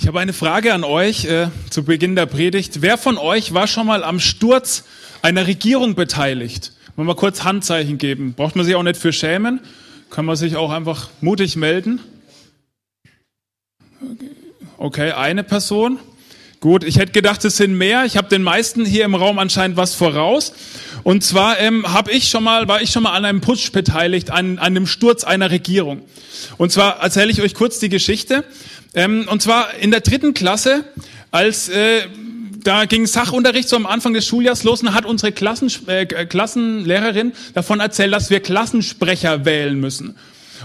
Ich habe eine Frage an euch äh, zu Beginn der Predigt. Wer von euch war schon mal am Sturz einer Regierung beteiligt? Wollen wir mal kurz Handzeichen geben. Braucht man sich auch nicht für schämen. Kann man sich auch einfach mutig melden. Okay, eine Person. Gut, ich hätte gedacht, es sind mehr. Ich habe den meisten hier im Raum anscheinend was voraus. Und zwar ähm, habe ich schon mal, war ich schon mal an einem Putsch beteiligt, an, an dem Sturz einer Regierung. Und zwar erzähle ich euch kurz die Geschichte. Ähm, und zwar in der dritten Klasse, als äh, da ging Sachunterricht so am Anfang des Schuljahres los und hat unsere Klassen, äh, Klassenlehrerin davon erzählt, dass wir Klassensprecher wählen müssen.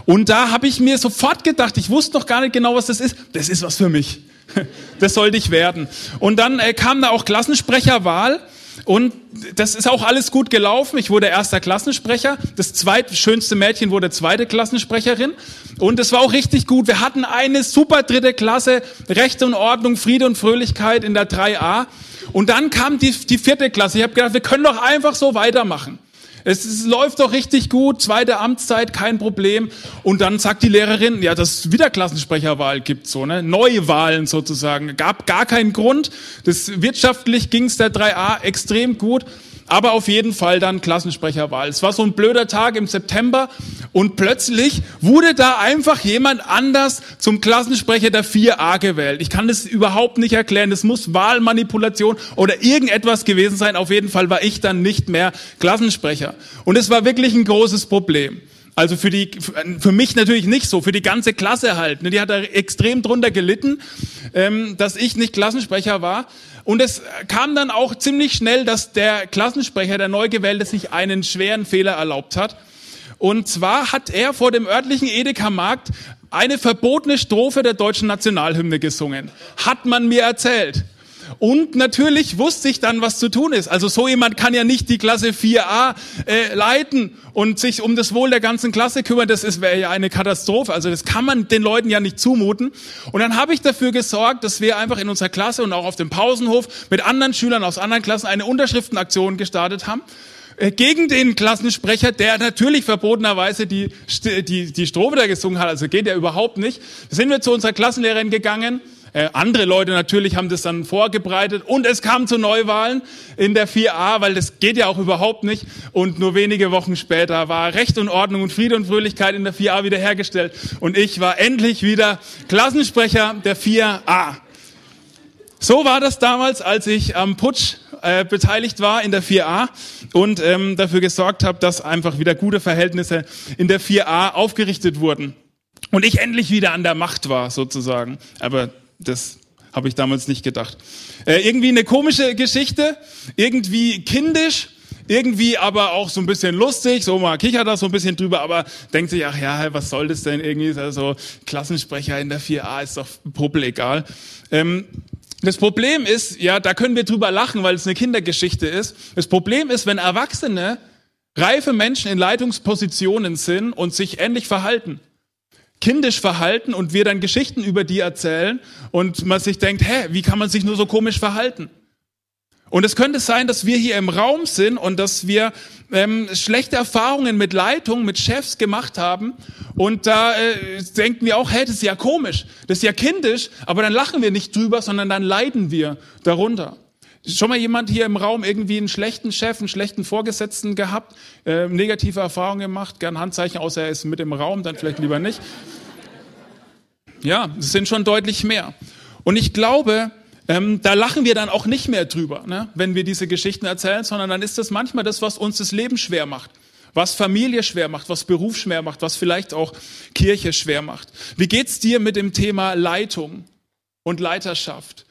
Und da habe ich mir sofort gedacht, ich wusste noch gar nicht genau, was das ist. Das ist was für mich. Das sollte ich werden. Und dann äh, kam da auch Klassensprecherwahl. Und das ist auch alles gut gelaufen. Ich wurde erster Klassensprecher. Das zweitschönste Mädchen wurde zweite Klassensprecherin. Und es war auch richtig gut. Wir hatten eine super dritte Klasse, Recht und Ordnung, Friede und Fröhlichkeit in der 3a. Und dann kam die, die vierte Klasse. Ich habe gedacht, wir können doch einfach so weitermachen. Es, es, läuft doch richtig gut, zweite Amtszeit, kein Problem. Und dann sagt die Lehrerin, ja, dass es wieder Klassensprecherwahl gibt, so, ne? Neuwahlen sozusagen. Gab gar keinen Grund. Das, wirtschaftlich ging es der 3a extrem gut aber auf jeden Fall dann Klassensprecherwahl. Es war so ein blöder Tag im September und plötzlich wurde da einfach jemand anders zum Klassensprecher der 4a gewählt. Ich kann das überhaupt nicht erklären. Das muss Wahlmanipulation oder irgendetwas gewesen sein. Auf jeden Fall war ich dann nicht mehr Klassensprecher. Und es war wirklich ein großes Problem. Also für die, für mich natürlich nicht so, für die ganze Klasse halt. Ne? Die hat da extrem drunter gelitten, ähm, dass ich nicht Klassensprecher war. Und es kam dann auch ziemlich schnell, dass der Klassensprecher, der neu gewählte, sich einen schweren Fehler erlaubt hat. Und zwar hat er vor dem örtlichen Edeka-Markt eine verbotene Strophe der deutschen Nationalhymne gesungen. Hat man mir erzählt. Und natürlich wusste ich dann, was zu tun ist. Also so jemand kann ja nicht die Klasse 4a äh, leiten und sich um das Wohl der ganzen Klasse kümmern. Das wäre ja eine Katastrophe. Also das kann man den Leuten ja nicht zumuten. Und dann habe ich dafür gesorgt, dass wir einfach in unserer Klasse und auch auf dem Pausenhof mit anderen Schülern aus anderen Klassen eine Unterschriftenaktion gestartet haben äh, gegen den Klassensprecher, der natürlich verbotenerweise die, die, die Strophe da gesungen hat, also geht ja überhaupt nicht. Sind wir zu unserer Klassenlehrerin gegangen äh, andere Leute natürlich haben das dann vorgebreitet und es kam zu Neuwahlen in der 4a, weil das geht ja auch überhaupt nicht. Und nur wenige Wochen später war Recht und Ordnung und Friede und Fröhlichkeit in der 4a wiederhergestellt und ich war endlich wieder Klassensprecher der 4a. So war das damals, als ich am Putsch äh, beteiligt war in der 4a und ähm, dafür gesorgt habe, dass einfach wieder gute Verhältnisse in der 4a aufgerichtet wurden. Und ich endlich wieder an der Macht war, sozusagen. Aber das habe ich damals nicht gedacht. Äh, irgendwie eine komische Geschichte, irgendwie kindisch, irgendwie aber auch so ein bisschen lustig, so mal kichert da so ein bisschen drüber, aber denkt sich, ach ja, was soll das denn irgendwie, ist also Klassensprecher in der 4a, ist doch Puppel egal. Ähm, das Problem ist, ja, da können wir drüber lachen, weil es eine Kindergeschichte ist. Das Problem ist, wenn Erwachsene, reife Menschen in Leitungspositionen sind und sich ähnlich verhalten kindisch verhalten und wir dann Geschichten über die erzählen und man sich denkt, hä, wie kann man sich nur so komisch verhalten? Und es könnte sein, dass wir hier im Raum sind und dass wir ähm, schlechte Erfahrungen mit Leitung, mit Chefs gemacht haben. Und da äh, denken wir auch, hey, das ist ja komisch, das ist ja kindisch, aber dann lachen wir nicht drüber, sondern dann leiden wir darunter. Schon mal jemand hier im Raum irgendwie einen schlechten Chef, einen schlechten Vorgesetzten gehabt, äh, negative Erfahrungen gemacht, gern Handzeichen, außer er ist mit im Raum, dann vielleicht lieber nicht. Ja, es sind schon deutlich mehr. Und ich glaube, ähm, da lachen wir dann auch nicht mehr drüber, ne, wenn wir diese Geschichten erzählen, sondern dann ist das manchmal das, was uns das Leben schwer macht, was Familie schwer macht, was Beruf schwer macht, was vielleicht auch Kirche schwer macht. Wie geht's dir mit dem Thema Leitung und Leiterschaft?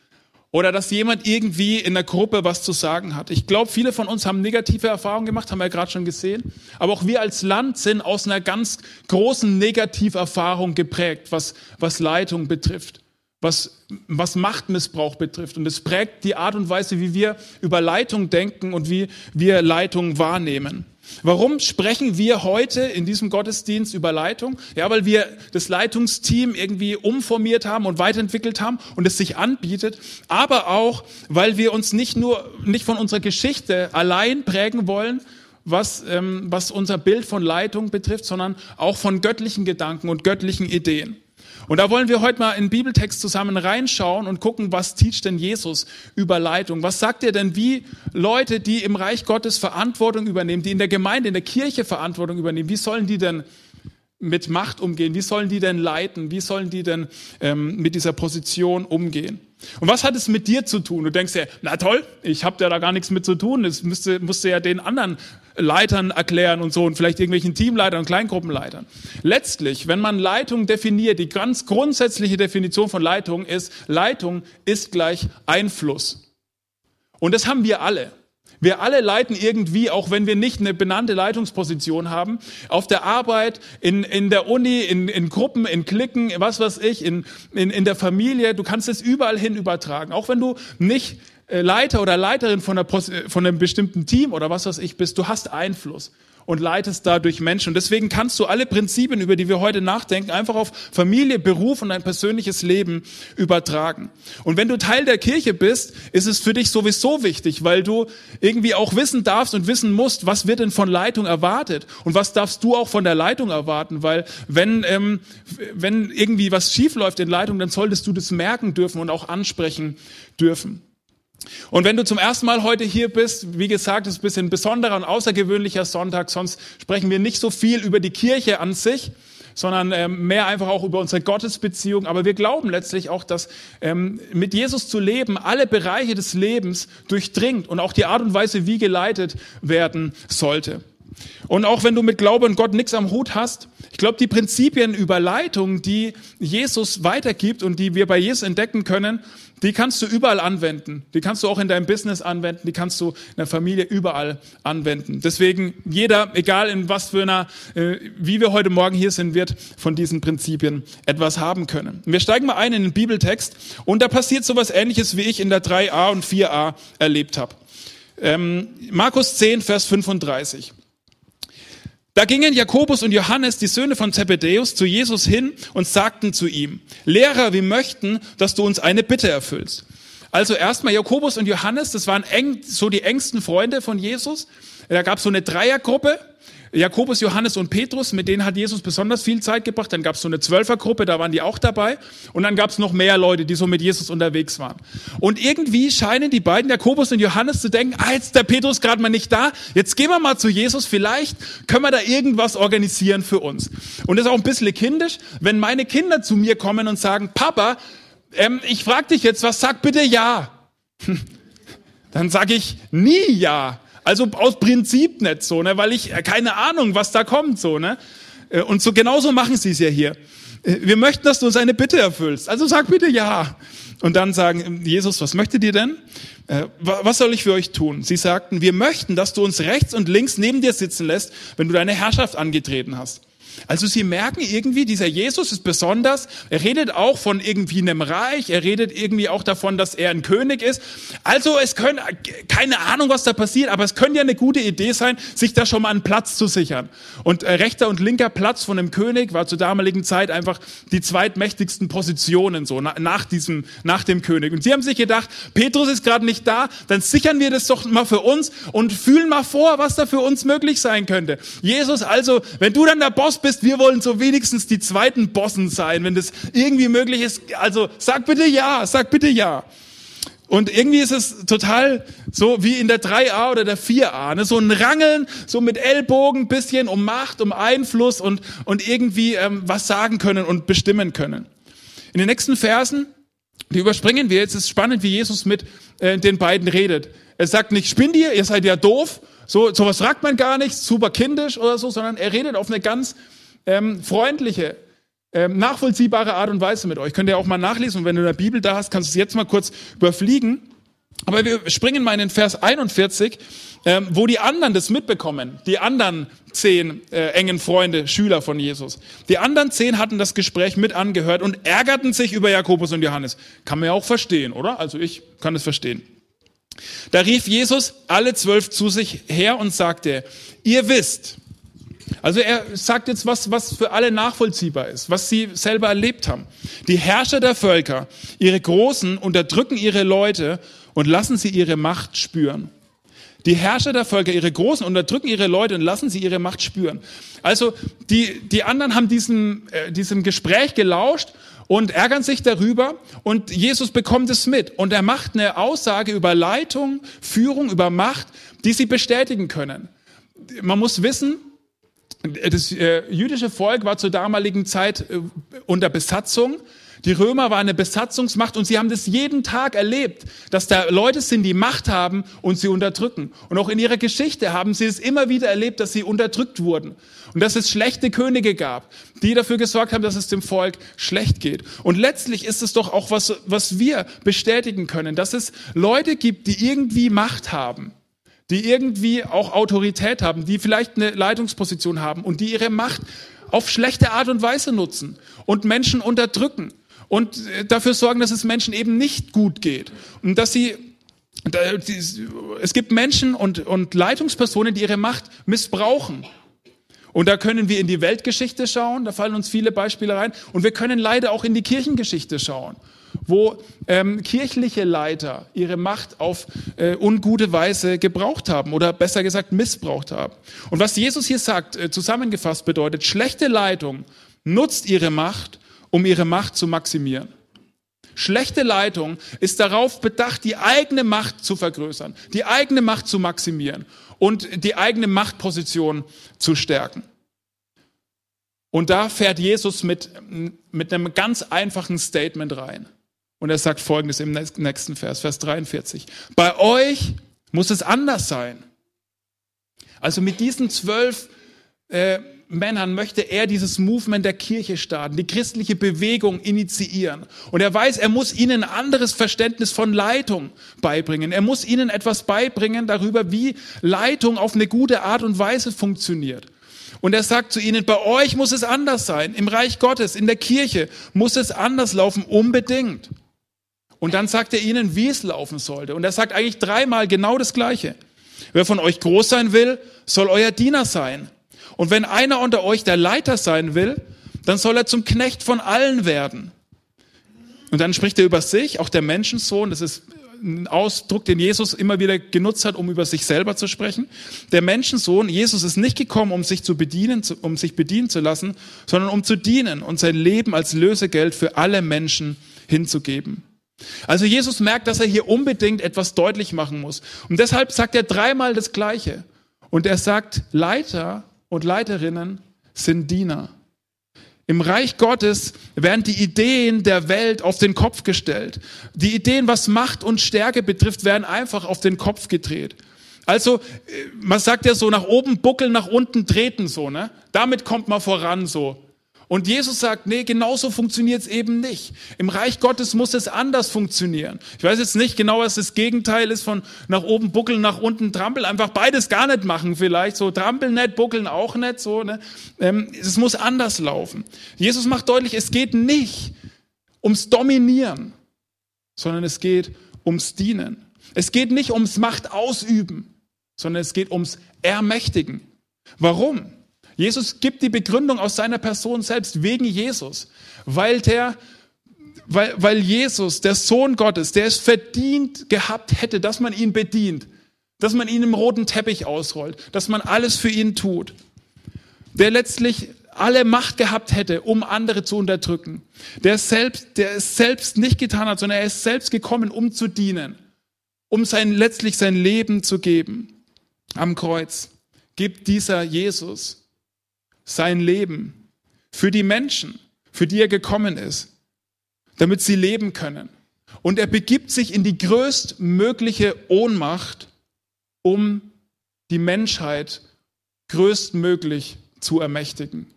Oder dass jemand irgendwie in der Gruppe was zu sagen hat. Ich glaube, viele von uns haben negative Erfahrungen gemacht, haben wir ja gerade schon gesehen. Aber auch wir als Land sind aus einer ganz großen Negativerfahrung geprägt, was, was Leitung betrifft. was, was Machtmissbrauch betrifft. Und es prägt die Art und Weise, wie wir über Leitung denken und wie wir Leitung wahrnehmen. Warum sprechen wir heute in diesem Gottesdienst über Leitung? Ja, weil wir das Leitungsteam irgendwie umformiert haben und weiterentwickelt haben und es sich anbietet, aber auch, weil wir uns nicht nur, nicht von unserer Geschichte allein prägen wollen, was, ähm, was unser Bild von Leitung betrifft, sondern auch von göttlichen Gedanken und göttlichen Ideen. Und da wollen wir heute mal in den Bibeltext zusammen reinschauen und gucken, was teacht denn Jesus über Leitung? Was sagt er denn, wie Leute, die im Reich Gottes Verantwortung übernehmen, die in der Gemeinde, in der Kirche Verantwortung übernehmen, wie sollen die denn mit Macht umgehen? Wie sollen die denn leiten? Wie sollen die denn ähm, mit dieser Position umgehen? Und was hat es mit dir zu tun? Du denkst ja, na toll, ich habe ja da gar nichts mit zu tun. Das müsste, musste ja den anderen Leitern erklären und so und vielleicht irgendwelchen Teamleitern und Kleingruppenleitern. Letztlich, wenn man Leitung definiert, die ganz grundsätzliche Definition von Leitung ist, Leitung ist gleich Einfluss. Und das haben wir alle. Wir alle leiten irgendwie, auch wenn wir nicht eine benannte Leitungsposition haben, auf der Arbeit, in, in der Uni, in, in Gruppen, in Klicken, was weiß ich, in, in, in der Familie. Du kannst es überall hin übertragen. Auch wenn du nicht Leiter oder Leiterin von, einer, von einem bestimmten Team oder was weiß ich bist, du hast Einfluss und leitest dadurch Menschen. Und deswegen kannst du alle Prinzipien, über die wir heute nachdenken, einfach auf Familie, Beruf und dein persönliches Leben übertragen. Und wenn du Teil der Kirche bist, ist es für dich sowieso wichtig, weil du irgendwie auch wissen darfst und wissen musst, was wird denn von Leitung erwartet und was darfst du auch von der Leitung erwarten, weil wenn, ähm, wenn irgendwie was schief läuft in Leitung, dann solltest du das merken dürfen und auch ansprechen dürfen. Und wenn du zum ersten Mal heute hier bist, wie gesagt, es ist ein bisschen besonderer und außergewöhnlicher Sonntag, sonst sprechen wir nicht so viel über die Kirche an sich, sondern ähm, mehr einfach auch über unsere Gottesbeziehung. Aber wir glauben letztlich auch, dass ähm, mit Jesus zu leben alle Bereiche des Lebens durchdringt und auch die Art und Weise, wie geleitet werden sollte. Und auch wenn du mit Glaube und Gott nichts am Hut hast, ich glaube, die Prinzipien über Leitung, die Jesus weitergibt und die wir bei Jesus entdecken können, die kannst du überall anwenden. Die kannst du auch in deinem Business anwenden, die kannst du in der Familie überall anwenden. Deswegen jeder, egal in was für einer, äh, wie wir heute Morgen hier sind, wird von diesen Prinzipien etwas haben können. Wir steigen mal ein in den Bibeltext und da passiert sowas ähnliches, wie ich in der 3a und 4a erlebt habe. Ähm, Markus 10, Vers 35. Da gingen Jakobus und Johannes, die Söhne von Zebedäus, zu Jesus hin und sagten zu ihm, Lehrer, wir möchten, dass du uns eine Bitte erfüllst. Also erstmal Jakobus und Johannes, das waren eng, so die engsten Freunde von Jesus. Da gab es so eine Dreiergruppe Jakobus, Johannes und Petrus, mit denen hat Jesus besonders viel Zeit gebracht. Dann gab es so eine Zwölfergruppe, da waren die auch dabei. Und dann gab es noch mehr Leute, die so mit Jesus unterwegs waren. Und irgendwie scheinen die beiden, Jakobus und Johannes, zu denken, ah, jetzt ist der Petrus gerade mal nicht da, jetzt gehen wir mal zu Jesus, vielleicht können wir da irgendwas organisieren für uns. Und das ist auch ein bisschen kindisch, wenn meine Kinder zu mir kommen und sagen, Papa, ähm, ich frage dich jetzt was, sag bitte ja. Dann sage ich nie ja. Also aus Prinzip nicht so, ne, weil ich äh, keine Ahnung, was da kommt, so, ne. Äh, und so genauso machen sie es ja hier. Äh, wir möchten, dass du uns eine Bitte erfüllst. Also sag bitte ja. Und dann sagen, Jesus, was möchtet ihr denn? Was soll ich für euch tun? Sie sagten, wir möchten, dass du uns rechts und links neben dir sitzen lässt, wenn du deine Herrschaft angetreten hast. Also Sie merken irgendwie, dieser Jesus ist besonders. Er redet auch von irgendwie einem Reich. Er redet irgendwie auch davon, dass er ein König ist. Also es können, keine Ahnung, was da passiert, aber es könnte ja eine gute Idee sein, sich da schon mal einen Platz zu sichern. Und äh, rechter und linker Platz von einem König war zur damaligen Zeit einfach die zweitmächtigsten Positionen so nach diesem, nach dem König. Und sie haben sich gedacht, Petrus ist gerade nicht da, dann sichern wir das doch mal für uns und fühlen mal vor, was da für uns möglich sein könnte. Jesus, also, wenn du dann der Boss bist, wir wollen so wenigstens die zweiten Bossen sein, wenn das irgendwie möglich ist. Also sag bitte ja, sag bitte ja. Und irgendwie ist es total so wie in der 3a oder der 4a, ne? so ein Rangeln, so mit Ellbogen, bisschen um Macht, um Einfluss und, und irgendwie ähm, was sagen können und bestimmen können. In den nächsten Versen, die überspringen wir jetzt, ist spannend, wie Jesus mit äh, den beiden redet. Er sagt nicht, spinnt ihr, ihr seid ja doof, so sowas fragt man gar nicht, super kindisch oder so, sondern er redet auf eine ganz ähm, freundliche, ähm, nachvollziehbare Art und Weise mit euch. Könnt ihr auch mal nachlesen und wenn du in der Bibel da hast, kannst du es jetzt mal kurz überfliegen. Aber wir springen mal in den Vers 41, ähm, wo die anderen das mitbekommen, die anderen zehn äh, engen Freunde, Schüler von Jesus. Die anderen zehn hatten das Gespräch mit angehört und ärgerten sich über Jakobus und Johannes. Kann man ja auch verstehen, oder? Also ich kann es verstehen. Da rief Jesus alle zwölf zu sich her und sagte, ihr wisst, also er sagt jetzt was, was für alle nachvollziehbar ist, was sie selber erlebt haben. Die Herrscher der Völker, ihre Großen, unterdrücken ihre Leute und lassen sie ihre Macht spüren. Die Herrscher der Völker, ihre Großen, unterdrücken ihre Leute und lassen sie ihre Macht spüren. Also die, die anderen haben diesem, äh, diesem Gespräch gelauscht und ärgern sich darüber und Jesus bekommt es mit und er macht eine Aussage über Leitung, Führung, über Macht, die sie bestätigen können. Man muss wissen, das äh, jüdische Volk war zur damaligen Zeit äh, unter Besatzung. Die Römer waren eine Besatzungsmacht und sie haben das jeden Tag erlebt, dass da Leute sind, die Macht haben und sie unterdrücken. Und auch in ihrer Geschichte haben sie es immer wieder erlebt, dass sie unterdrückt wurden und dass es schlechte Könige gab, die dafür gesorgt haben, dass es dem Volk schlecht geht. Und letztlich ist es doch auch was, was wir bestätigen können, dass es Leute gibt, die irgendwie Macht haben die irgendwie auch Autorität haben, die vielleicht eine Leitungsposition haben und die ihre Macht auf schlechte Art und Weise nutzen und Menschen unterdrücken und äh, dafür sorgen, dass es Menschen eben nicht gut geht und dass sie es gibt Menschen und, und Leitungspersonen, die ihre Macht missbrauchen. Und da können wir in die Weltgeschichte schauen, da fallen uns viele Beispiele rein. Und wir können leider auch in die Kirchengeschichte schauen wo ähm, kirchliche Leiter ihre Macht auf äh, ungute Weise gebraucht haben oder besser gesagt missbraucht haben. Und was Jesus hier sagt, äh, zusammengefasst bedeutet, schlechte Leitung nutzt ihre Macht, um ihre Macht zu maximieren. Schlechte Leitung ist darauf bedacht, die eigene Macht zu vergrößern, die eigene Macht zu maximieren und die eigene Machtposition zu stärken. Und da fährt Jesus mit, mit einem ganz einfachen Statement rein. Und er sagt folgendes im nächsten Vers, Vers 43. Bei euch muss es anders sein. Also mit diesen zwölf äh, Männern möchte er dieses Movement der Kirche starten, die christliche Bewegung initiieren. Und er weiß, er muss ihnen ein anderes Verständnis von Leitung beibringen. Er muss ihnen etwas beibringen darüber, wie Leitung auf eine gute Art und Weise funktioniert. Und er sagt zu ihnen, bei euch muss es anders sein. Im Reich Gottes, in der Kirche muss es anders laufen, unbedingt. Und dann sagt er ihnen, wie es laufen sollte. Und er sagt eigentlich dreimal genau das Gleiche. Wer von euch groß sein will, soll euer Diener sein. Und wenn einer unter euch der Leiter sein will, dann soll er zum Knecht von allen werden. Und dann spricht er über sich, auch der Menschensohn, das ist ein Ausdruck, den Jesus immer wieder genutzt hat, um über sich selber zu sprechen. Der Menschensohn, Jesus ist nicht gekommen, um sich zu bedienen, um sich bedienen zu lassen, sondern um zu dienen und sein Leben als Lösegeld für alle Menschen hinzugeben. Also Jesus merkt, dass er hier unbedingt etwas deutlich machen muss. Und deshalb sagt er dreimal das Gleiche. Und er sagt, Leiter und Leiterinnen sind Diener. Im Reich Gottes werden die Ideen der Welt auf den Kopf gestellt. Die Ideen, was Macht und Stärke betrifft, werden einfach auf den Kopf gedreht. Also, äh, man sagt ja so, nach oben buckeln, nach unten treten, so, ne? Damit kommt man voran, so. Und Jesus sagt, nee, genauso funktioniert es eben nicht. Im Reich Gottes muss es anders funktionieren. Ich weiß jetzt nicht genau, was das Gegenteil ist von nach oben buckeln, nach unten trampeln. Einfach beides gar nicht machen vielleicht. So trampeln nicht, buckeln auch nicht. So, ne? Ähm, es muss anders laufen. Jesus macht deutlich, es geht nicht ums Dominieren, sondern es geht ums Dienen. Es geht nicht ums Macht ausüben, sondern es geht ums Ermächtigen. Warum? Jesus gibt die Begründung aus seiner Person selbst wegen Jesus, weil der weil, weil Jesus, der Sohn Gottes, der es verdient gehabt hätte, dass man ihn bedient, dass man ihn im roten Teppich ausrollt, dass man alles für ihn tut, der letztlich alle Macht gehabt hätte, um andere zu unterdrücken, der selbst, der es selbst nicht getan hat, sondern er ist selbst gekommen, um zu dienen, um sein, letztlich sein Leben zu geben. Am Kreuz gibt dieser Jesus sein Leben für die Menschen, für die er gekommen ist, damit sie leben können. Und er begibt sich in die größtmögliche Ohnmacht, um die Menschheit größtmöglich zu ermächtigen.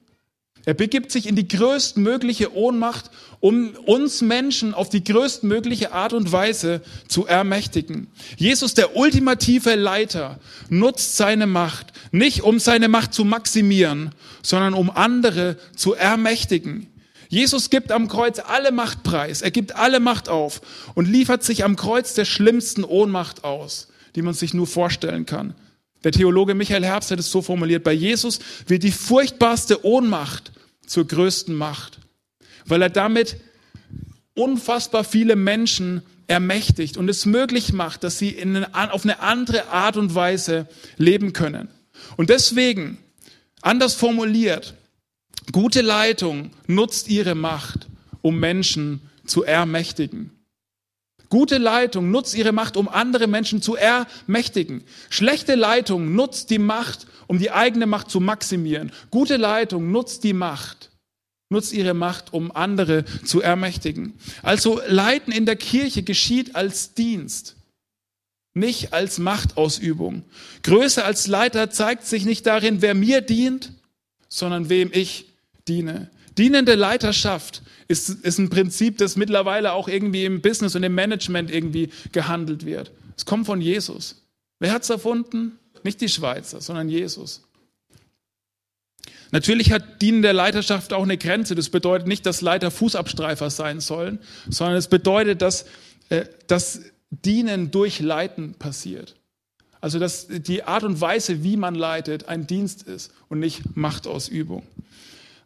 Er begibt sich in die größtmögliche Ohnmacht, um uns Menschen auf die größtmögliche Art und Weise zu ermächtigen. Jesus, der ultimative Leiter, nutzt seine Macht nicht, um seine Macht zu maximieren, sondern um andere zu ermächtigen. Jesus gibt am Kreuz alle Macht preis, er gibt alle Macht auf und liefert sich am Kreuz der schlimmsten Ohnmacht aus, die man sich nur vorstellen kann. Der Theologe Michael Herbst hat es so formuliert, bei Jesus wird die furchtbarste Ohnmacht zur größten Macht, weil er damit unfassbar viele Menschen ermächtigt und es möglich macht, dass sie eine, auf eine andere Art und Weise leben können. Und deswegen, anders formuliert, gute Leitung nutzt ihre Macht, um Menschen zu ermächtigen. Gute Leitung nutzt ihre Macht, um andere Menschen zu ermächtigen. Schlechte Leitung nutzt die Macht, um die eigene Macht zu maximieren. Gute Leitung nutzt die Macht, nutzt ihre Macht, um andere zu ermächtigen. Also Leiten in der Kirche geschieht als Dienst, nicht als Machtausübung. Größe als Leiter zeigt sich nicht darin, wer mir dient, sondern wem ich diene. Dienende Leiterschaft ist, ist ein Prinzip, das mittlerweile auch irgendwie im Business und im Management irgendwie gehandelt wird. Es kommt von Jesus. Wer hat es erfunden? Nicht die Schweizer, sondern Jesus. Natürlich hat dienende Leiterschaft auch eine Grenze. Das bedeutet nicht, dass Leiter Fußabstreifer sein sollen, sondern es bedeutet, dass, äh, dass Dienen durch Leiten passiert. Also dass die Art und Weise, wie man leitet, ein Dienst ist und nicht Machtausübung.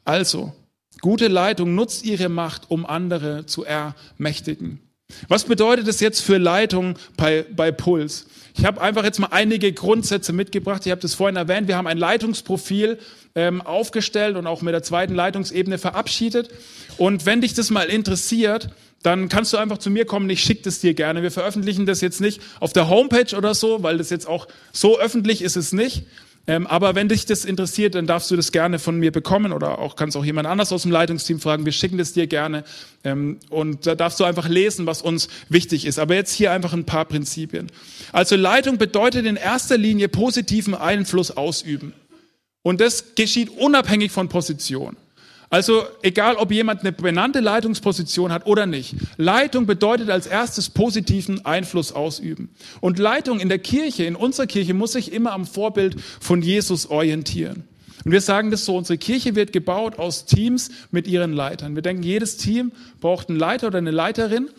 Also, Gute Leitung nutzt ihre Macht, um andere zu ermächtigen. Was bedeutet es jetzt für Leitung bei, bei Puls? Ich habe einfach jetzt mal einige Grundsätze mitgebracht. Ich habe das vorhin erwähnt. Wir haben ein Leitungsprofil ähm, aufgestellt und auch mit der zweiten Leitungsebene verabschiedet. Und wenn dich das mal interessiert, dann kannst du einfach zu mir kommen. Ich schicke das dir gerne. Wir veröffentlichen das jetzt nicht auf der Homepage oder so, weil das jetzt auch so öffentlich ist es nicht. Ähm, aber wenn dich das interessiert, dann darfst du das gerne von mir bekommen oder auch kannst auch jemand anders aus dem Leitungsteam fragen. Wir schicken das dir gerne ähm, und da darfst du einfach lesen, was uns wichtig ist. Aber jetzt hier einfach ein paar Prinzipien. Also Leitung bedeutet in erster Linie positiven Einfluss ausüben. Und das geschieht unabhängig von Position. Also egal, ob jemand eine benannte Leitungsposition hat oder nicht. Leitung bedeutet als erstes positiven Einfluss ausüben. Und Leitung in der Kirche, in unserer Kirche, muss sich immer am Vorbild von Jesus orientieren. Und wir sagen das so, unsere Kirche wird gebaut aus Teams mit ihren Leitern. Wir denken, jedes Team braucht einen Leiter oder eine Leiterin.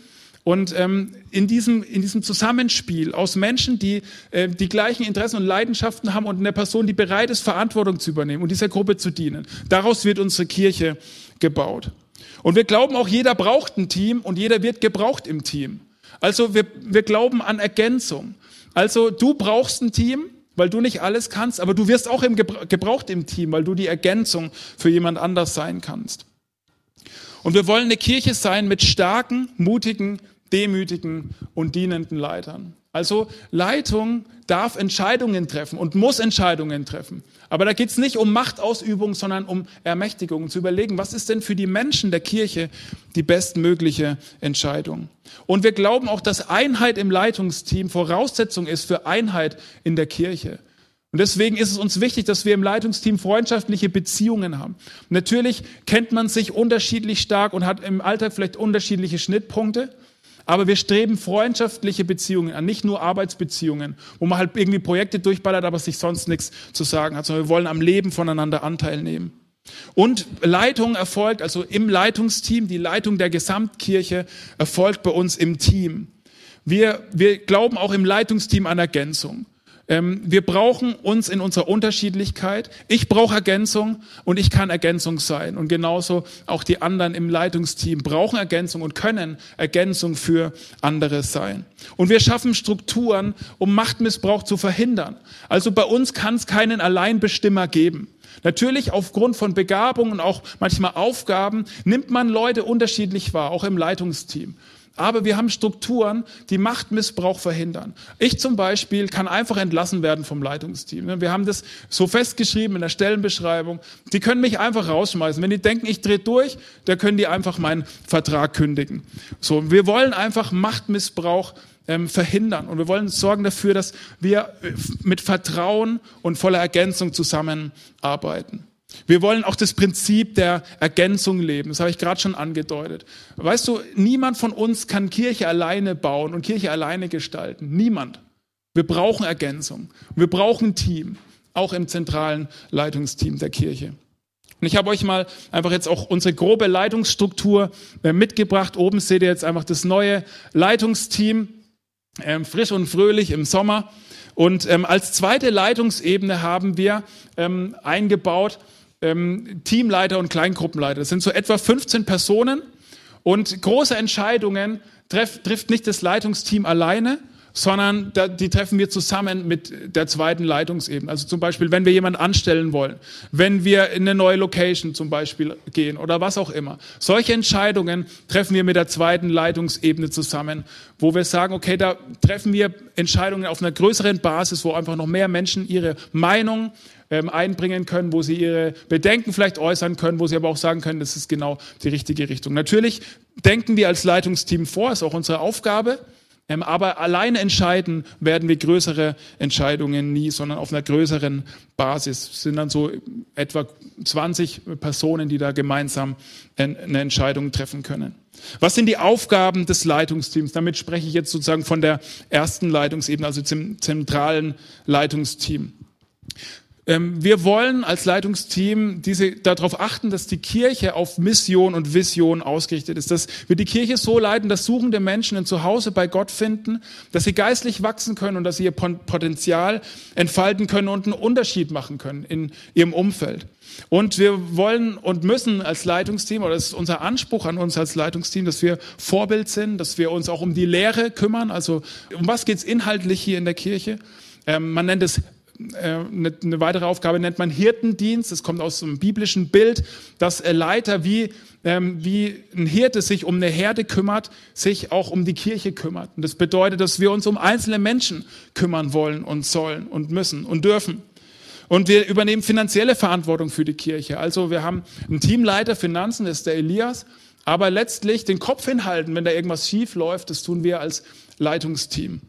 Und ähm, in, diesem, in diesem Zusammenspiel aus Menschen, die äh, die gleichen Interessen und Leidenschaften haben und einer Person, die bereit ist, Verantwortung zu übernehmen und dieser Gruppe zu dienen, daraus wird unsere Kirche gebaut. Und wir glauben auch, jeder braucht ein Team und jeder wird gebraucht im Team. Also wir, wir glauben an Ergänzung. Also du brauchst ein Team, weil du nicht alles kannst, aber du wirst auch im gebraucht im Team, weil du die Ergänzung für jemand anders sein kannst. Und wir wollen eine Kirche sein mit starken, mutigen, demütigen und dienenden Leitern. Also Leitung darf Entscheidungen treffen und muss Entscheidungen treffen. Aber da geht es nicht um Machtausübung, sondern um Ermächtigung, zu überlegen, was ist denn für die Menschen der Kirche die bestmögliche Entscheidung. Und wir glauben auch, dass Einheit im Leitungsteam Voraussetzung ist für Einheit in der Kirche. Und deswegen ist es uns wichtig, dass wir im Leitungsteam freundschaftliche Beziehungen haben. Natürlich kennt man sich unterschiedlich stark und hat im Alltag vielleicht unterschiedliche Schnittpunkte. Aber wir streben freundschaftliche Beziehungen an, nicht nur Arbeitsbeziehungen, wo man halt irgendwie Projekte durchballert, aber sich sonst nichts zu sagen hat, sondern wir wollen am Leben voneinander Anteil nehmen. Und Leitung erfolgt, also im Leitungsteam, die Leitung der Gesamtkirche erfolgt bei uns im Team. Wir, wir glauben auch im Leitungsteam an Ergänzung. Ähm, wir brauchen uns in unserer Unterschiedlichkeit. Ich brauche Ergänzung und ich kann Ergänzung sein. Und genauso auch die anderen im Leitungsteam brauchen Ergänzung und können Ergänzung für andere sein. Und wir schaffen Strukturen, um Machtmissbrauch zu verhindern. Also bei uns kann es keinen Alleinbestimmer geben. Natürlich aufgrund von Begabungen und auch manchmal Aufgaben nimmt man Leute unterschiedlich wahr, auch im Leitungsteam. Aber wir haben Strukturen, die Machtmissbrauch verhindern. Ich zum Beispiel kann einfach entlassen werden vom Leitungsteam. Wir haben das so festgeschrieben in der Stellenbeschreibung. Die können mich einfach rausschmeißen. Wenn die denken, ich drehe durch, dann können die einfach meinen Vertrag kündigen. So, wir wollen einfach Machtmissbrauch ähm, verhindern und wir wollen sorgen dafür, dass wir äh, mit Vertrauen und voller Ergänzung zusammenarbeiten. Wir wollen auch das Prinzip der Ergänzung leben. Das habe ich gerade schon angedeutet. Weißt du, niemand von uns kann Kirche alleine bauen und Kirche alleine gestalten. Niemand. Wir brauchen Ergänzung. Wir brauchen ein Team, auch im zentralen Leitungsteam der Kirche. Und ich habe euch mal einfach jetzt auch unsere grobe Leitungsstruktur äh, mitgebracht. Oben seht ihr jetzt einfach das neue Leitungsteam, ähm, frisch und fröhlich im Sommer. Und ähm, als zweite Leitungsebene haben wir ähm, eingebaut ähm, Teamleiter und Kleingruppenleiter. Das sind so etwa 15 Personen und große Entscheidungen treff, trifft nicht das Leitungsteam alleine, sondern die treffen wir zusammen mit der zweiten Leitungsebene. Also zum Beispiel, wenn wir jemanden anstellen wollen, wenn wir in eine neue Location zum Beispiel gehen oder was auch immer. Solche Entscheidungen treffen wir mit der zweiten Leitungsebene zusammen, wo wir sagen, okay, da treffen wir Entscheidungen auf einer größeren Basis, wo einfach noch mehr Menschen ihre Meinung ähm, einbringen können, wo sie ihre Bedenken vielleicht äußern können, wo sie aber auch sagen können, das ist genau die richtige Richtung. Natürlich denken wir als Leitungsteam vor, ist auch unsere Aufgabe. Ähm, aber alleine entscheiden werden wir größere Entscheidungen nie, sondern auf einer größeren Basis. Es sind dann so etwa 20 Personen, die da gemeinsam eine Entscheidung treffen können. Was sind die Aufgaben des Leitungsteams? Damit spreche ich jetzt sozusagen von der ersten Leitungsebene, also zum zentralen Leitungsteam. Ähm, wir wollen als Leitungsteam diese, darauf achten, dass die Kirche auf Mission und Vision ausgerichtet ist, dass wir die Kirche so leiten, dass suchende Menschen ein Zuhause bei Gott finden, dass sie geistlich wachsen können und dass sie ihr Potenzial entfalten können und einen Unterschied machen können in ihrem Umfeld. Und wir wollen und müssen als Leitungsteam, oder das ist unser Anspruch an uns als Leitungsteam, dass wir Vorbild sind, dass wir uns auch um die Lehre kümmern. Also um was geht's inhaltlich hier in der Kirche? Ähm, man nennt es eine, äh, eine weitere Aufgabe nennt man Hirtendienst. Es kommt aus einem biblischen Bild, dass Leiter wie, ähm, wie ein Hirte sich um eine Herde kümmert, sich auch um die Kirche kümmert. Und das bedeutet, dass wir uns um einzelne Menschen kümmern wollen und sollen und müssen und dürfen. Und wir übernehmen finanzielle Verantwortung für die Kirche. Also wir haben einen Teamleiter Finanzen, das ist der Elias. Aber letztlich den Kopf hinhalten, wenn da irgendwas schief läuft, das tun wir als Leitungsteam.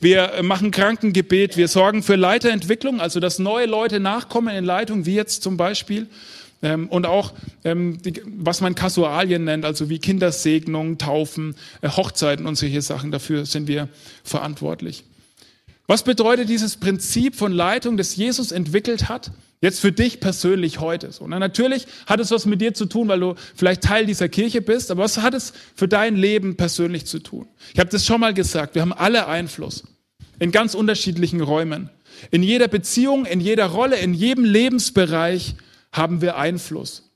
Wir machen Krankengebet, wir sorgen für Leiterentwicklung, also dass neue Leute nachkommen in Leitung, wie jetzt zum Beispiel. Ähm, und auch, ähm, was man Kasualien nennt, also wie Kindersegnungen, Taufen, äh, Hochzeiten und solche Sachen, dafür sind wir verantwortlich. Was bedeutet dieses Prinzip von Leitung, das Jesus entwickelt hat? Jetzt für dich persönlich heute. So, na, natürlich hat es was mit dir zu tun, weil du vielleicht Teil dieser Kirche bist, aber was hat es für dein Leben persönlich zu tun? Ich habe das schon mal gesagt, wir haben alle Einfluss in ganz unterschiedlichen Räumen. In jeder Beziehung, in jeder Rolle, in jedem Lebensbereich haben wir Einfluss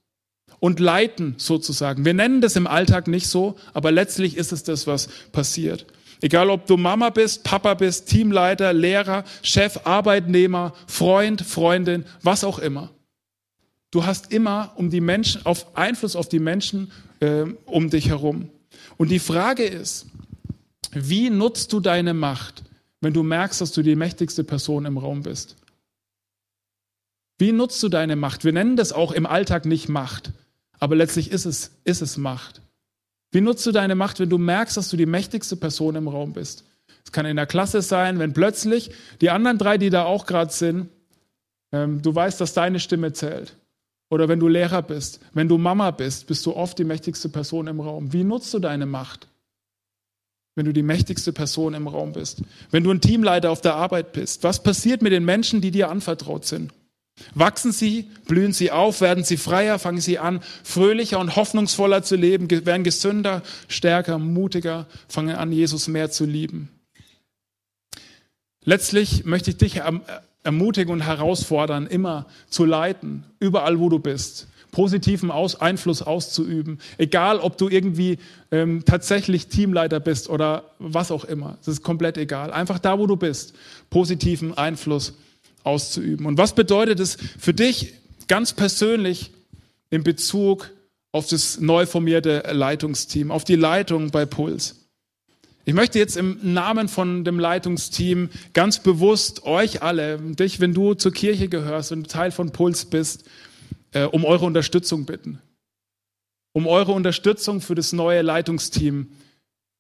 und leiten sozusagen. Wir nennen das im Alltag nicht so, aber letztlich ist es das, was passiert. Egal ob du Mama bist, Papa bist, Teamleiter, Lehrer, Chef, Arbeitnehmer, Freund, Freundin, was auch immer. Du hast immer um die Menschen, auf Einfluss auf die Menschen äh, um dich herum. Und die Frage ist, wie nutzt du deine Macht, wenn du merkst, dass du die mächtigste Person im Raum bist? Wie nutzt du deine Macht? Wir nennen das auch im Alltag nicht Macht, aber letztlich ist es, ist es Macht. Wie nutzt du deine Macht, wenn du merkst, dass du die mächtigste Person im Raum bist? Es kann in der Klasse sein, wenn plötzlich die anderen drei, die da auch gerade sind, ähm, du weißt, dass deine Stimme zählt. Oder wenn du Lehrer bist, wenn du Mama bist, bist du oft die mächtigste Person im Raum. Wie nutzt du deine Macht? Wenn du die mächtigste Person im Raum bist. Wenn du ein Teamleiter auf der Arbeit bist. Was passiert mit den Menschen, die dir anvertraut sind? Wachsen sie, blühen sie auf, werden sie freier, fangen sie an, fröhlicher und hoffnungsvoller zu leben, werden gesünder, stärker, mutiger, fangen an, Jesus mehr zu lieben. Letztlich möchte ich dich ermutigen und herausfordern, immer zu leiten, überall wo du bist, positiven Aus Einfluss auszuüben, egal ob du irgendwie ähm, tatsächlich Teamleiter bist oder was auch immer. Es ist komplett egal. Einfach da, wo du bist, positiven Einfluss auszuüben. Und was bedeutet es für dich ganz persönlich in Bezug auf das neu formierte Leitungsteam, auf die Leitung bei Puls? Ich möchte jetzt im Namen von dem Leitungsteam ganz bewusst euch alle, dich, wenn du zur Kirche gehörst und Teil von Puls bist, äh, um eure Unterstützung bitten. Um eure Unterstützung für das neue Leitungsteam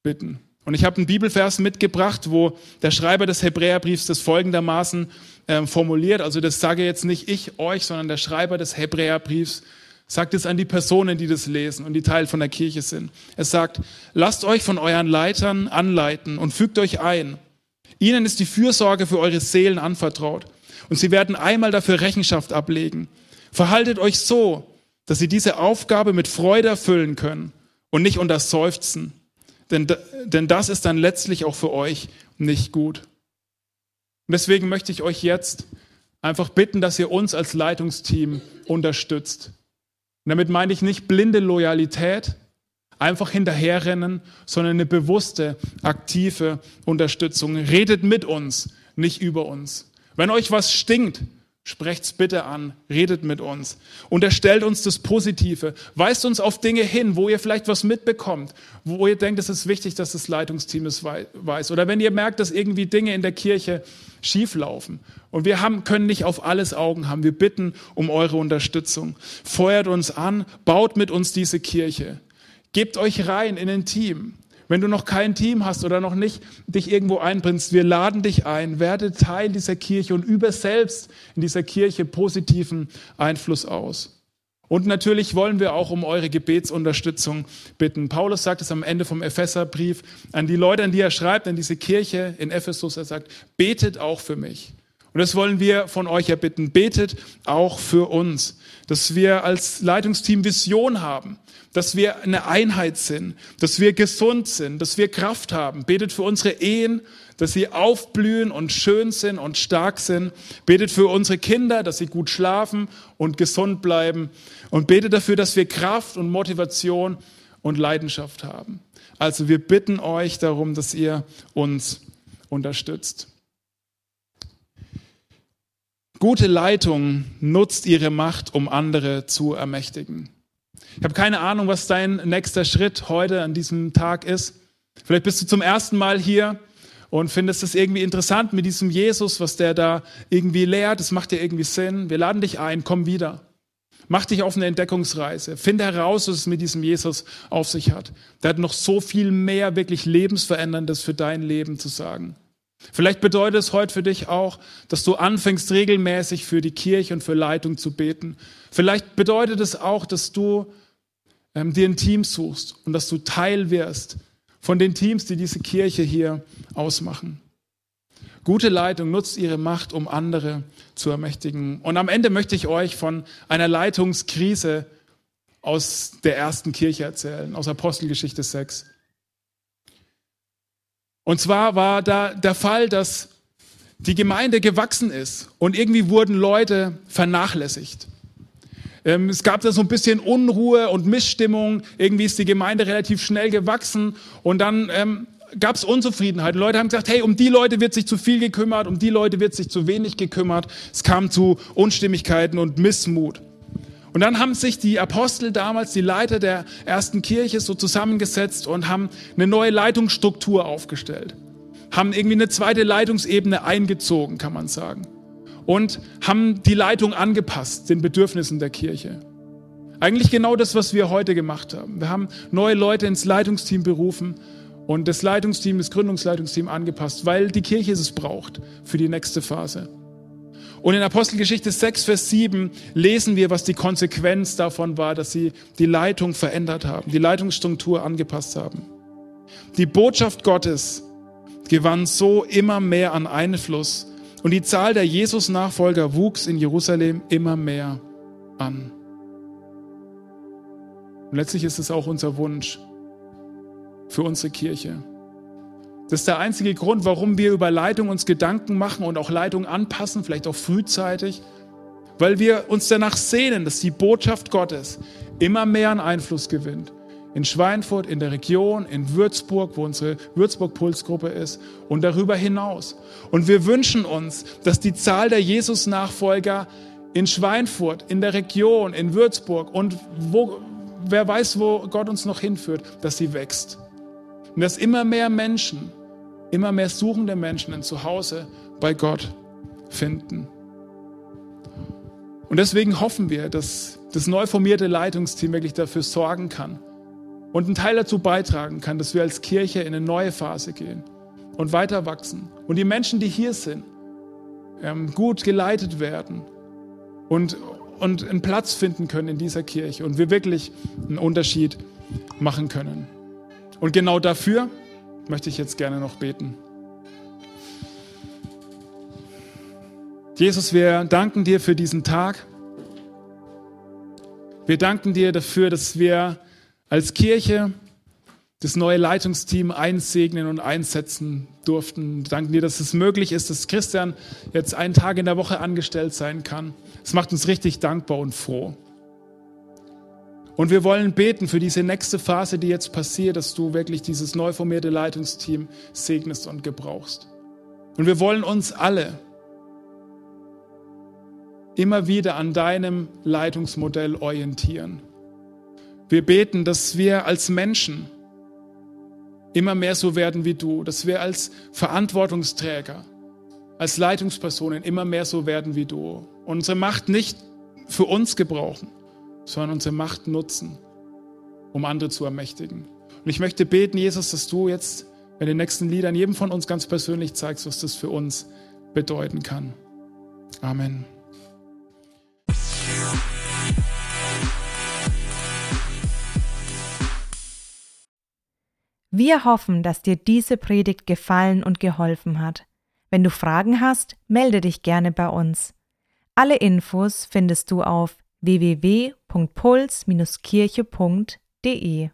bitten. Und ich habe einen Bibelvers mitgebracht, wo der Schreiber des Hebräerbriefs das folgendermaßen äh, formuliert. Also das sage jetzt nicht ich euch, sondern der Schreiber des Hebräerbriefs sagt es an die Personen, die das lesen und die Teil von der Kirche sind. Es sagt, lasst euch von euren Leitern anleiten und fügt euch ein. Ihnen ist die Fürsorge für eure Seelen anvertraut und sie werden einmal dafür Rechenschaft ablegen. Verhaltet euch so, dass sie diese Aufgabe mit Freude erfüllen können und nicht unter Seufzen. Denn, denn das ist dann letztlich auch für euch nicht gut. Und deswegen möchte ich euch jetzt einfach bitten, dass ihr uns als Leitungsteam unterstützt. Und damit meine ich nicht blinde Loyalität, einfach hinterherrennen, sondern eine bewusste, aktive Unterstützung. Redet mit uns, nicht über uns. Wenn euch was stinkt, Sprecht's bitte an, redet mit uns, unterstellt uns das Positive, weist uns auf Dinge hin, wo ihr vielleicht was mitbekommt, wo ihr denkt, es ist wichtig, dass das Leitungsteam es weiß. Oder wenn ihr merkt, dass irgendwie Dinge in der Kirche schieflaufen und wir haben, können nicht auf alles Augen haben, wir bitten um eure Unterstützung. Feuert uns an, baut mit uns diese Kirche. Gebt euch rein in ein Team. Wenn du noch kein Team hast oder noch nicht dich irgendwo einbringst, wir laden dich ein, werde Teil dieser Kirche und übe selbst in dieser Kirche positiven Einfluss aus. Und natürlich wollen wir auch um eure Gebetsunterstützung bitten. Paulus sagt es am Ende vom Epheserbrief an die Leute, an die er schreibt, an diese Kirche in Ephesus. Er sagt, betet auch für mich. Und das wollen wir von euch erbitten. Betet auch für uns, dass wir als Leitungsteam Vision haben, dass wir eine Einheit sind, dass wir gesund sind, dass wir Kraft haben. Betet für unsere Ehen, dass sie aufblühen und schön sind und stark sind. Betet für unsere Kinder, dass sie gut schlafen und gesund bleiben. Und betet dafür, dass wir Kraft und Motivation und Leidenschaft haben. Also wir bitten euch darum, dass ihr uns unterstützt. Gute Leitung nutzt ihre Macht, um andere zu ermächtigen. Ich habe keine Ahnung, was dein nächster Schritt heute an diesem Tag ist. Vielleicht bist du zum ersten Mal hier und findest es irgendwie interessant mit diesem Jesus, was der da irgendwie lehrt. Das macht dir irgendwie Sinn. Wir laden dich ein, komm wieder. Mach dich auf eine Entdeckungsreise. Finde heraus, was es mit diesem Jesus auf sich hat. Der hat noch so viel mehr wirklich Lebensveränderndes für dein Leben zu sagen. Vielleicht bedeutet es heute für dich auch, dass du anfängst regelmäßig für die Kirche und für Leitung zu beten. Vielleicht bedeutet es auch, dass du ähm, dir ein Team suchst und dass du Teil wirst von den Teams, die diese Kirche hier ausmachen. Gute Leitung nutzt ihre Macht, um andere zu ermächtigen. Und am Ende möchte ich euch von einer Leitungskrise aus der ersten Kirche erzählen, aus Apostelgeschichte 6. Und zwar war da der Fall, dass die Gemeinde gewachsen ist und irgendwie wurden Leute vernachlässigt. Ähm, es gab da so ein bisschen Unruhe und Missstimmung. Irgendwie ist die Gemeinde relativ schnell gewachsen und dann ähm, gab es Unzufriedenheit. Leute haben gesagt, hey, um die Leute wird sich zu viel gekümmert, um die Leute wird sich zu wenig gekümmert. Es kam zu Unstimmigkeiten und Missmut. Und dann haben sich die Apostel damals, die Leiter der ersten Kirche, so zusammengesetzt und haben eine neue Leitungsstruktur aufgestellt. Haben irgendwie eine zweite Leitungsebene eingezogen, kann man sagen und haben die Leitung angepasst den Bedürfnissen der Kirche. Eigentlich genau das, was wir heute gemacht haben. Wir haben neue Leute ins Leitungsteam berufen und das Leitungsteam, das Gründungsleitungsteam angepasst, weil die Kirche es braucht für die nächste Phase. Und in Apostelgeschichte 6, Vers 7 lesen wir, was die Konsequenz davon war, dass sie die Leitung verändert haben, die Leitungsstruktur angepasst haben. Die Botschaft Gottes gewann so immer mehr an Einfluss und die Zahl der Jesus-Nachfolger wuchs in Jerusalem immer mehr an. Und letztlich ist es auch unser Wunsch für unsere Kirche. Das ist der einzige Grund, warum wir über Leitung uns Gedanken machen und auch Leitung anpassen, vielleicht auch frühzeitig, weil wir uns danach sehnen, dass die Botschaft Gottes immer mehr an Einfluss gewinnt in Schweinfurt, in der Region, in Würzburg, wo unsere Würzburg-Pulsgruppe ist und darüber hinaus. Und wir wünschen uns, dass die Zahl der Jesus-Nachfolger in Schweinfurt, in der Region, in Würzburg und wo, wer weiß, wo Gott uns noch hinführt, dass sie wächst. Und dass immer mehr Menschen, immer mehr suchende Menschen ein Zuhause bei Gott finden. Und deswegen hoffen wir, dass das neu formierte Leitungsteam wirklich dafür sorgen kann, und einen Teil dazu beitragen kann, dass wir als Kirche in eine neue Phase gehen und weiter wachsen. Und die Menschen, die hier sind, ähm, gut geleitet werden und, und einen Platz finden können in dieser Kirche und wir wirklich einen Unterschied machen können. Und genau dafür möchte ich jetzt gerne noch beten. Jesus, wir danken dir für diesen Tag. Wir danken dir dafür, dass wir als Kirche das neue Leitungsteam einsegnen und einsetzen durften. Wir danken dir, dass es möglich ist, dass Christian jetzt einen Tag in der Woche angestellt sein kann. Es macht uns richtig dankbar und froh. Und wir wollen beten für diese nächste Phase, die jetzt passiert, dass du wirklich dieses neu formierte Leitungsteam segnest und gebrauchst. Und wir wollen uns alle immer wieder an deinem Leitungsmodell orientieren. Wir beten, dass wir als Menschen immer mehr so werden wie du, dass wir als Verantwortungsträger, als Leitungspersonen immer mehr so werden wie du. Unsere Macht nicht für uns gebrauchen, sondern unsere Macht nutzen, um andere zu ermächtigen. Und ich möchte beten, Jesus, dass du jetzt in den nächsten Liedern jedem von uns ganz persönlich zeigst, was das für uns bedeuten kann. Amen. Wir hoffen, dass dir diese Predigt gefallen und geholfen hat. Wenn du Fragen hast, melde dich gerne bei uns. Alle Infos findest du auf www.puls-kirche.de.